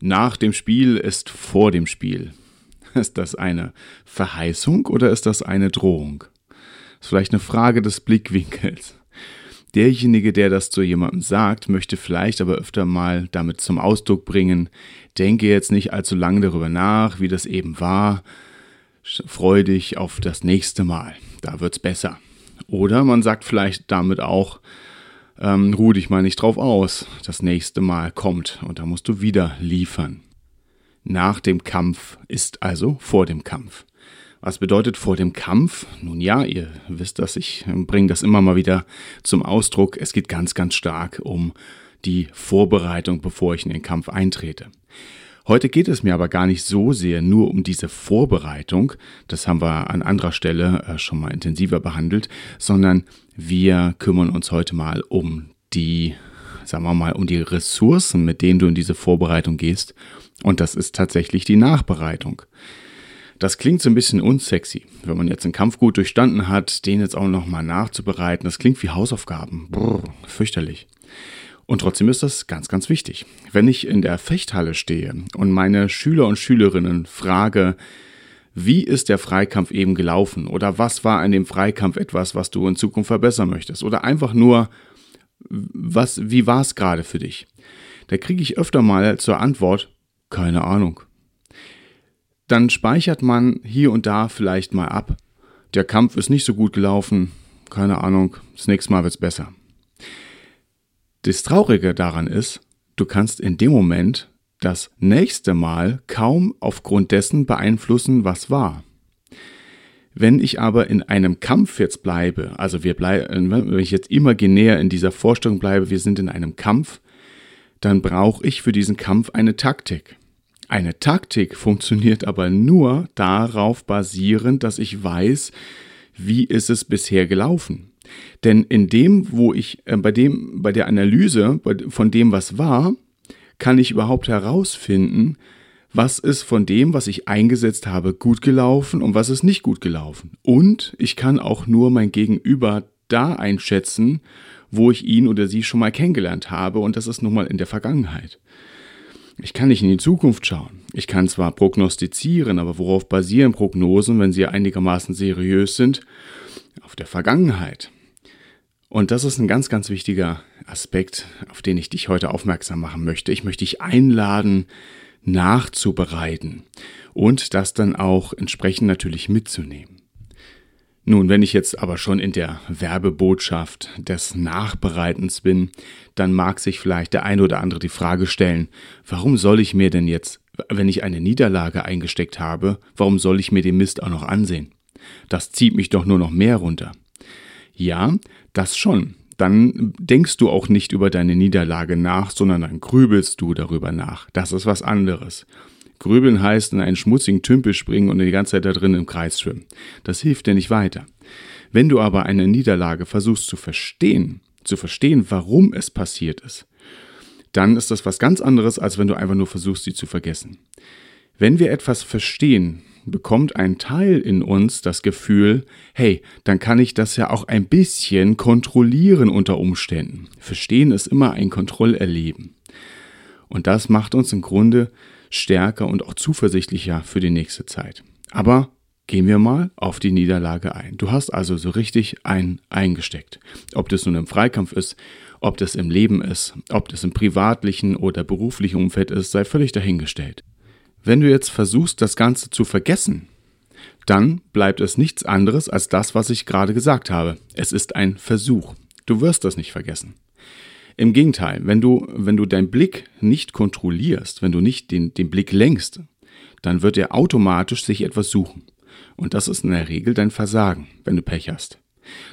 Nach dem Spiel ist vor dem Spiel. Ist das eine Verheißung oder ist das eine Drohung? Ist vielleicht eine Frage des Blickwinkels. Derjenige, der das zu jemandem sagt, möchte vielleicht aber öfter mal damit zum Ausdruck bringen, denke jetzt nicht allzu lange darüber nach, wie das eben war, freu dich auf das nächste Mal, da wird's besser. Oder man sagt vielleicht damit auch, ähm, ruh dich mal nicht drauf aus. Das nächste Mal kommt und da musst du wieder liefern. Nach dem Kampf ist also vor dem Kampf. Was bedeutet vor dem Kampf? Nun ja, ihr wisst das, ich bringe das immer mal wieder zum Ausdruck. Es geht ganz, ganz stark um die Vorbereitung, bevor ich in den Kampf eintrete. Heute geht es mir aber gar nicht so sehr nur um diese Vorbereitung, das haben wir an anderer Stelle äh, schon mal intensiver behandelt, sondern wir kümmern uns heute mal um die, sagen wir mal, um die Ressourcen, mit denen du in diese Vorbereitung gehst. Und das ist tatsächlich die Nachbereitung. Das klingt so ein bisschen unsexy, wenn man jetzt einen Kampf gut durchstanden hat, den jetzt auch nochmal nachzubereiten. Das klingt wie Hausaufgaben. Brrr, fürchterlich. Und trotzdem ist das ganz, ganz wichtig. Wenn ich in der Fechthalle stehe und meine Schüler und Schülerinnen frage, wie ist der Freikampf eben gelaufen oder was war an dem Freikampf etwas, was du in Zukunft verbessern möchtest oder einfach nur, was, wie war es gerade für dich? Da kriege ich öfter mal zur Antwort, keine Ahnung. Dann speichert man hier und da vielleicht mal ab. Der Kampf ist nicht so gut gelaufen, keine Ahnung, das nächste Mal wird es besser. Das Traurige daran ist, du kannst in dem Moment das nächste Mal kaum aufgrund dessen beeinflussen, was war. Wenn ich aber in einem Kampf jetzt bleibe, also wir bleiben, wenn ich jetzt imaginär in dieser Vorstellung bleibe, wir sind in einem Kampf, dann brauche ich für diesen Kampf eine Taktik. Eine Taktik funktioniert aber nur darauf basierend, dass ich weiß, wie ist es bisher gelaufen. Denn in dem, wo ich, äh, bei dem, bei der Analyse von dem, was war, kann ich überhaupt herausfinden, was ist von dem, was ich eingesetzt habe, gut gelaufen und was ist nicht gut gelaufen. Und ich kann auch nur mein Gegenüber da einschätzen, wo ich ihn oder sie schon mal kennengelernt habe und das ist nun mal in der Vergangenheit. Ich kann nicht in die Zukunft schauen. Ich kann zwar prognostizieren, aber worauf basieren Prognosen, wenn sie einigermaßen seriös sind? Auf der Vergangenheit. Und das ist ein ganz, ganz wichtiger Aspekt, auf den ich dich heute aufmerksam machen möchte. Ich möchte dich einladen, nachzubereiten und das dann auch entsprechend natürlich mitzunehmen. Nun, wenn ich jetzt aber schon in der Werbebotschaft des Nachbereitens bin, dann mag sich vielleicht der eine oder andere die Frage stellen, warum soll ich mir denn jetzt, wenn ich eine Niederlage eingesteckt habe, warum soll ich mir den Mist auch noch ansehen? Das zieht mich doch nur noch mehr runter. Ja, das schon. Dann denkst du auch nicht über deine Niederlage nach, sondern dann grübelst du darüber nach. Das ist was anderes. Grübeln heißt in einen schmutzigen Tümpel springen und die ganze Zeit da drin im Kreis schwimmen. Das hilft dir nicht weiter. Wenn du aber eine Niederlage versuchst zu verstehen, zu verstehen, warum es passiert ist, dann ist das was ganz anderes, als wenn du einfach nur versuchst, sie zu vergessen. Wenn wir etwas verstehen, bekommt ein Teil in uns das Gefühl, hey, dann kann ich das ja auch ein bisschen kontrollieren unter Umständen. Verstehen ist immer ein Kontrollerleben. Und das macht uns im Grunde stärker und auch zuversichtlicher für die nächste Zeit. Aber gehen wir mal auf die Niederlage ein. Du hast also so richtig ein eingesteckt. Ob das nun im Freikampf ist, ob das im Leben ist, ob das im privatlichen oder beruflichen Umfeld ist, sei völlig dahingestellt. Wenn du jetzt versuchst, das Ganze zu vergessen, dann bleibt es nichts anderes als das, was ich gerade gesagt habe. Es ist ein Versuch. Du wirst das nicht vergessen. Im Gegenteil, wenn du, wenn du deinen Blick nicht kontrollierst, wenn du nicht den, den Blick lenkst, dann wird er automatisch sich etwas suchen. Und das ist in der Regel dein Versagen, wenn du Pech hast.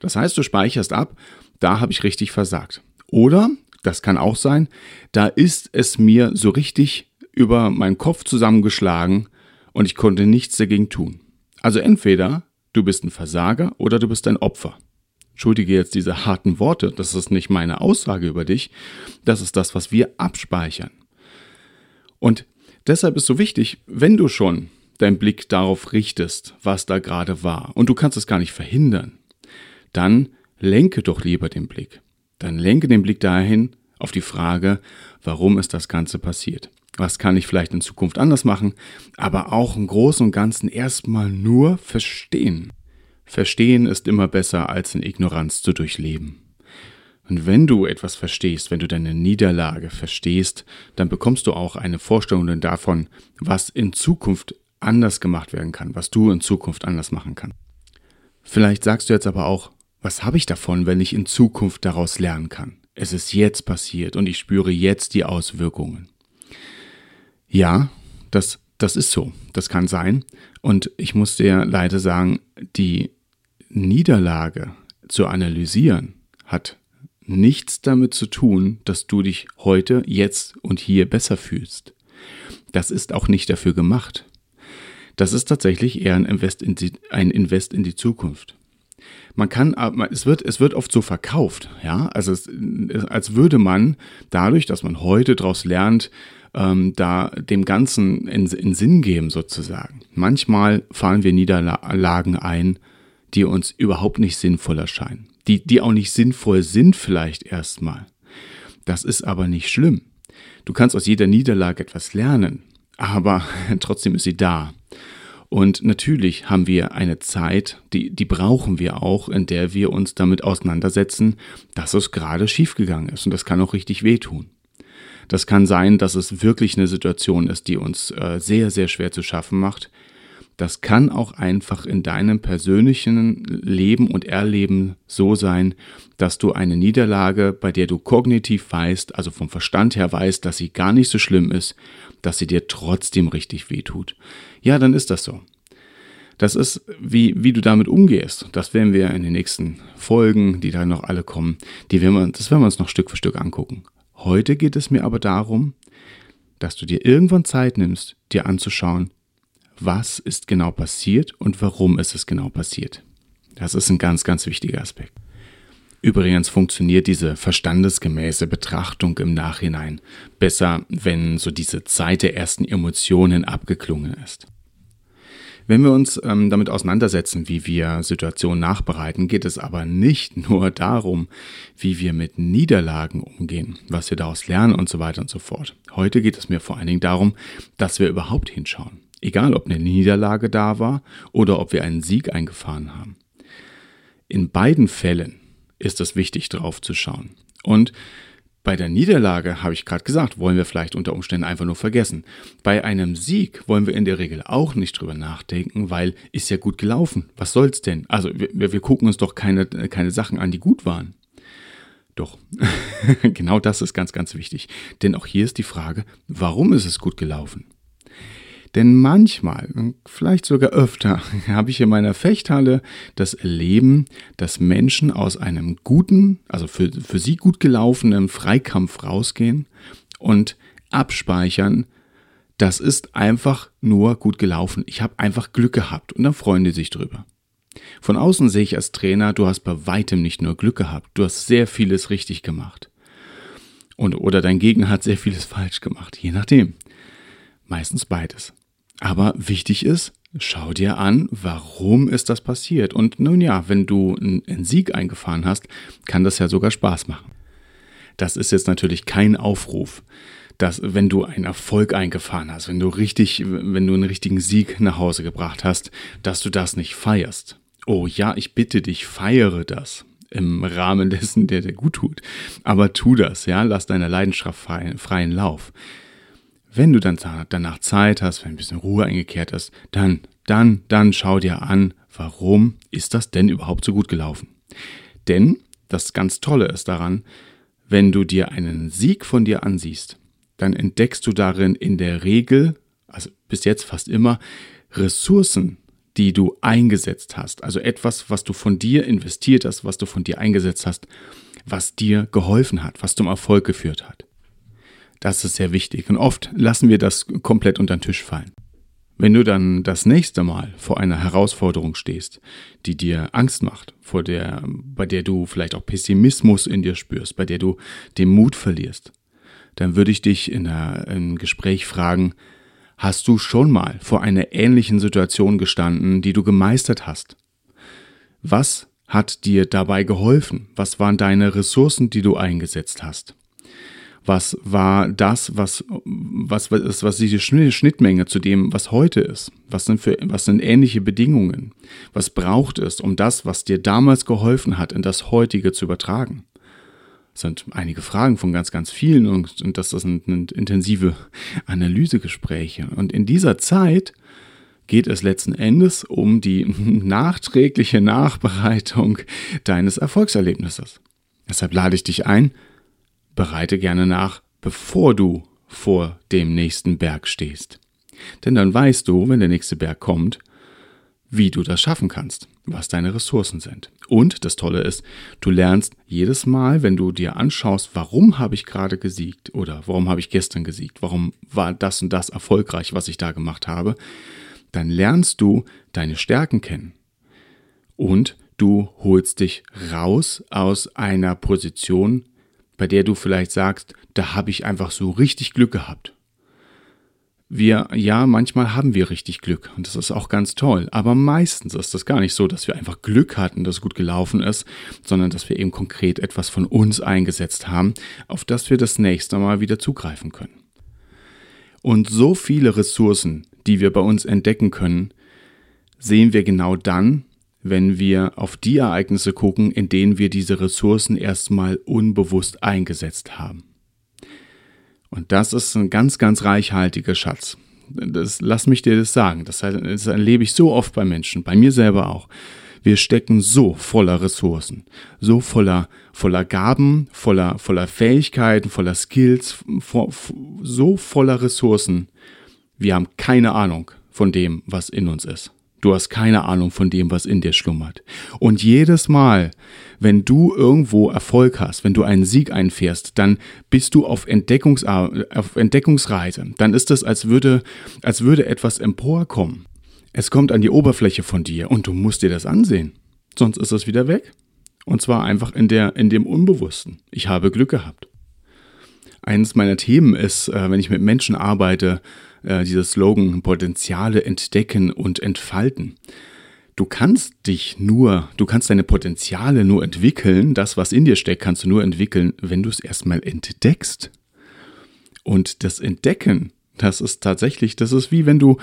Das heißt, du speicherst ab, da habe ich richtig versagt. Oder, das kann auch sein, da ist es mir so richtig über meinen Kopf zusammengeschlagen und ich konnte nichts dagegen tun. Also entweder du bist ein Versager oder du bist ein Opfer. Entschuldige jetzt diese harten Worte, das ist nicht meine Aussage über dich, das ist das, was wir abspeichern. Und deshalb ist so wichtig, wenn du schon deinen Blick darauf richtest, was da gerade war, und du kannst es gar nicht verhindern, dann lenke doch lieber den Blick. Dann lenke den Blick dahin auf die Frage, warum ist das Ganze passiert? Was kann ich vielleicht in Zukunft anders machen? Aber auch im Großen und Ganzen erstmal nur verstehen. Verstehen ist immer besser als in Ignoranz zu durchleben. Und wenn du etwas verstehst, wenn du deine Niederlage verstehst, dann bekommst du auch eine Vorstellung davon, was in Zukunft anders gemacht werden kann, was du in Zukunft anders machen kannst. Vielleicht sagst du jetzt aber auch, was habe ich davon, wenn ich in Zukunft daraus lernen kann? Es ist jetzt passiert und ich spüre jetzt die Auswirkungen. Ja, das, das ist so. Das kann sein. Und ich muss dir leider sagen, die Niederlage zu analysieren hat nichts damit zu tun, dass du dich heute, jetzt und hier besser fühlst. Das ist auch nicht dafür gemacht. Das ist tatsächlich eher ein Invest in die, ein Invest in die Zukunft. Man kann, es wird, es wird oft so verkauft, ja, also es, als würde man dadurch, dass man heute daraus lernt, ähm, da dem Ganzen in, in Sinn geben sozusagen. Manchmal fahren wir Niederlagen ein, die uns überhaupt nicht sinnvoll erscheinen, die, die auch nicht sinnvoll sind vielleicht erstmal. Das ist aber nicht schlimm. Du kannst aus jeder Niederlage etwas lernen, aber trotzdem ist sie da. Und natürlich haben wir eine Zeit, die, die brauchen wir auch, in der wir uns damit auseinandersetzen, dass es gerade schiefgegangen ist. Und das kann auch richtig wehtun. Das kann sein, dass es wirklich eine Situation ist, die uns äh, sehr, sehr schwer zu schaffen macht. Das kann auch einfach in deinem persönlichen Leben und Erleben so sein, dass du eine Niederlage, bei der du kognitiv weißt, also vom Verstand her weißt, dass sie gar nicht so schlimm ist, dass sie dir trotzdem richtig wehtut. Ja, dann ist das so. Das ist, wie, wie du damit umgehst. Das werden wir in den nächsten Folgen, die da noch alle kommen, die werden wir, das werden wir uns noch Stück für Stück angucken. Heute geht es mir aber darum, dass du dir irgendwann Zeit nimmst, dir anzuschauen, was ist genau passiert und warum ist es genau passiert. Das ist ein ganz, ganz wichtiger Aspekt. Übrigens funktioniert diese verstandesgemäße Betrachtung im Nachhinein besser, wenn so diese Zeit der ersten Emotionen abgeklungen ist. Wenn wir uns ähm, damit auseinandersetzen, wie wir Situationen nachbereiten, geht es aber nicht nur darum, wie wir mit Niederlagen umgehen, was wir daraus lernen und so weiter und so fort. Heute geht es mir vor allen Dingen darum, dass wir überhaupt hinschauen. Egal, ob eine Niederlage da war oder ob wir einen Sieg eingefahren haben. In beiden Fällen ist es wichtig, drauf zu schauen. Und bei der Niederlage, habe ich gerade gesagt, wollen wir vielleicht unter Umständen einfach nur vergessen. Bei einem Sieg wollen wir in der Regel auch nicht drüber nachdenken, weil ist ja gut gelaufen. Was soll's denn? Also wir, wir gucken uns doch keine, keine Sachen an, die gut waren. Doch, genau das ist ganz, ganz wichtig. Denn auch hier ist die Frage, warum ist es gut gelaufen? Denn manchmal, vielleicht sogar öfter, habe ich in meiner Fechthalle das Erleben, dass Menschen aus einem guten, also für, für sie gut gelaufenen Freikampf rausgehen und abspeichern, das ist einfach nur gut gelaufen. Ich habe einfach Glück gehabt und dann freuen die sich drüber. Von außen sehe ich als Trainer, du hast bei weitem nicht nur Glück gehabt, du hast sehr vieles richtig gemacht. Und, oder dein Gegner hat sehr vieles falsch gemacht, je nachdem. Meistens beides. Aber wichtig ist, schau dir an, warum ist das passiert. Und nun ja, wenn du einen Sieg eingefahren hast, kann das ja sogar Spaß machen. Das ist jetzt natürlich kein Aufruf, dass wenn du einen Erfolg eingefahren hast, wenn du richtig, wenn du einen richtigen Sieg nach Hause gebracht hast, dass du das nicht feierst. Oh ja, ich bitte dich, feiere das im Rahmen dessen, der dir gut tut. Aber tu das, ja, lass deiner Leidenschaft freien Lauf. Wenn du dann danach Zeit hast, wenn ein bisschen Ruhe eingekehrt hast, dann, dann, dann schau dir an, warum ist das denn überhaupt so gut gelaufen? Denn das ganz Tolle ist daran, wenn du dir einen Sieg von dir ansiehst, dann entdeckst du darin in der Regel, also bis jetzt fast immer, Ressourcen, die du eingesetzt hast. Also etwas, was du von dir investiert hast, was du von dir eingesetzt hast, was dir geholfen hat, was zum Erfolg geführt hat. Das ist sehr wichtig und oft lassen wir das komplett unter den Tisch fallen. Wenn du dann das nächste Mal vor einer Herausforderung stehst, die dir Angst macht, vor der, bei der du vielleicht auch Pessimismus in dir spürst, bei der du den Mut verlierst, dann würde ich dich in einem Gespräch fragen, hast du schon mal vor einer ähnlichen Situation gestanden, die du gemeistert hast? Was hat dir dabei geholfen? Was waren deine Ressourcen, die du eingesetzt hast? Was war das, was, was, was, was diese Schnittmenge zu dem, was heute ist? Was sind, für, was sind ähnliche Bedingungen? Was braucht es, um das, was dir damals geholfen hat, in das heutige zu übertragen? Das sind einige Fragen von ganz, ganz vielen und, und das sind intensive Analysegespräche. Und in dieser Zeit geht es letzten Endes um die nachträgliche Nachbereitung deines Erfolgserlebnisses. Deshalb lade ich dich ein, bereite gerne nach, bevor du vor dem nächsten Berg stehst. Denn dann weißt du, wenn der nächste Berg kommt, wie du das schaffen kannst, was deine Ressourcen sind. Und das Tolle ist, du lernst jedes Mal, wenn du dir anschaust, warum habe ich gerade gesiegt oder warum habe ich gestern gesiegt, warum war das und das erfolgreich, was ich da gemacht habe, dann lernst du deine Stärken kennen. Und du holst dich raus aus einer Position bei der du vielleicht sagst, da habe ich einfach so richtig Glück gehabt. Wir, ja, manchmal haben wir richtig Glück und das ist auch ganz toll, aber meistens ist das gar nicht so, dass wir einfach Glück hatten, dass es gut gelaufen ist, sondern dass wir eben konkret etwas von uns eingesetzt haben, auf das wir das nächste Mal wieder zugreifen können. Und so viele Ressourcen, die wir bei uns entdecken können, sehen wir genau dann, wenn wir auf die Ereignisse gucken, in denen wir diese Ressourcen erstmal unbewusst eingesetzt haben. Und das ist ein ganz, ganz reichhaltiger Schatz. Das, lass mich dir das sagen. Das, das erlebe ich so oft bei Menschen, bei mir selber auch. Wir stecken so voller Ressourcen, so voller, voller Gaben, voller, voller Fähigkeiten, voller Skills, so voller Ressourcen. Wir haben keine Ahnung von dem, was in uns ist. Du hast keine Ahnung von dem, was in dir schlummert. Und jedes Mal, wenn du irgendwo Erfolg hast, wenn du einen Sieg einfährst, dann bist du auf, Entdeckungs auf Entdeckungsreise. Dann ist es, als würde, als würde etwas emporkommen. Es kommt an die Oberfläche von dir und du musst dir das ansehen. Sonst ist es wieder weg. Und zwar einfach in, der, in dem Unbewussten. Ich habe Glück gehabt. Eines meiner Themen ist, äh, wenn ich mit Menschen arbeite, äh, dieser Slogan Potenziale entdecken und entfalten. Du kannst dich nur, du kannst deine Potenziale nur entwickeln, das, was in dir steckt, kannst du nur entwickeln, wenn du es erstmal entdeckst. Und das Entdecken, das ist tatsächlich, das ist wie wenn du,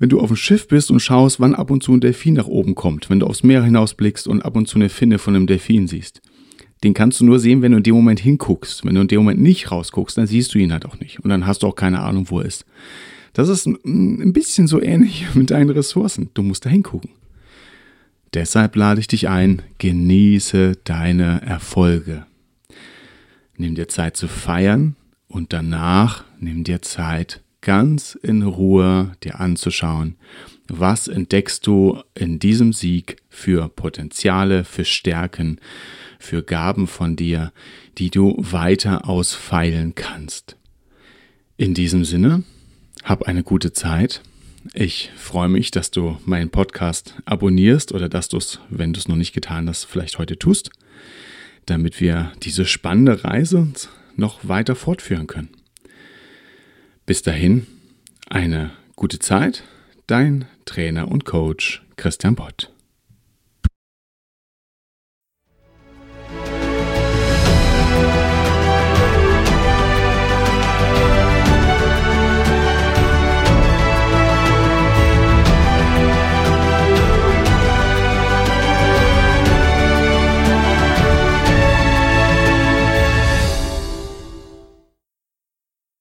wenn du auf dem Schiff bist und schaust, wann ab und zu ein Delfin nach oben kommt, wenn du aufs Meer hinausblickst und ab und zu eine Finne von einem Delfin siehst. Den kannst du nur sehen, wenn du in dem Moment hinguckst. Wenn du in dem Moment nicht rausguckst, dann siehst du ihn halt auch nicht. Und dann hast du auch keine Ahnung, wo er ist. Das ist ein bisschen so ähnlich mit deinen Ressourcen. Du musst da hingucken. Deshalb lade ich dich ein, genieße deine Erfolge. Nimm dir Zeit zu feiern und danach nimm dir Zeit, ganz in Ruhe dir anzuschauen, was entdeckst du in diesem Sieg für Potenziale, für Stärken, für Gaben von dir, die du weiter ausfeilen kannst. In diesem Sinne, hab eine gute Zeit. Ich freue mich, dass du meinen Podcast abonnierst oder dass du es, wenn du es noch nicht getan hast, vielleicht heute tust, damit wir diese spannende Reise noch weiter fortführen können. Bis dahin, eine gute Zeit, dein Trainer und Coach Christian Bott.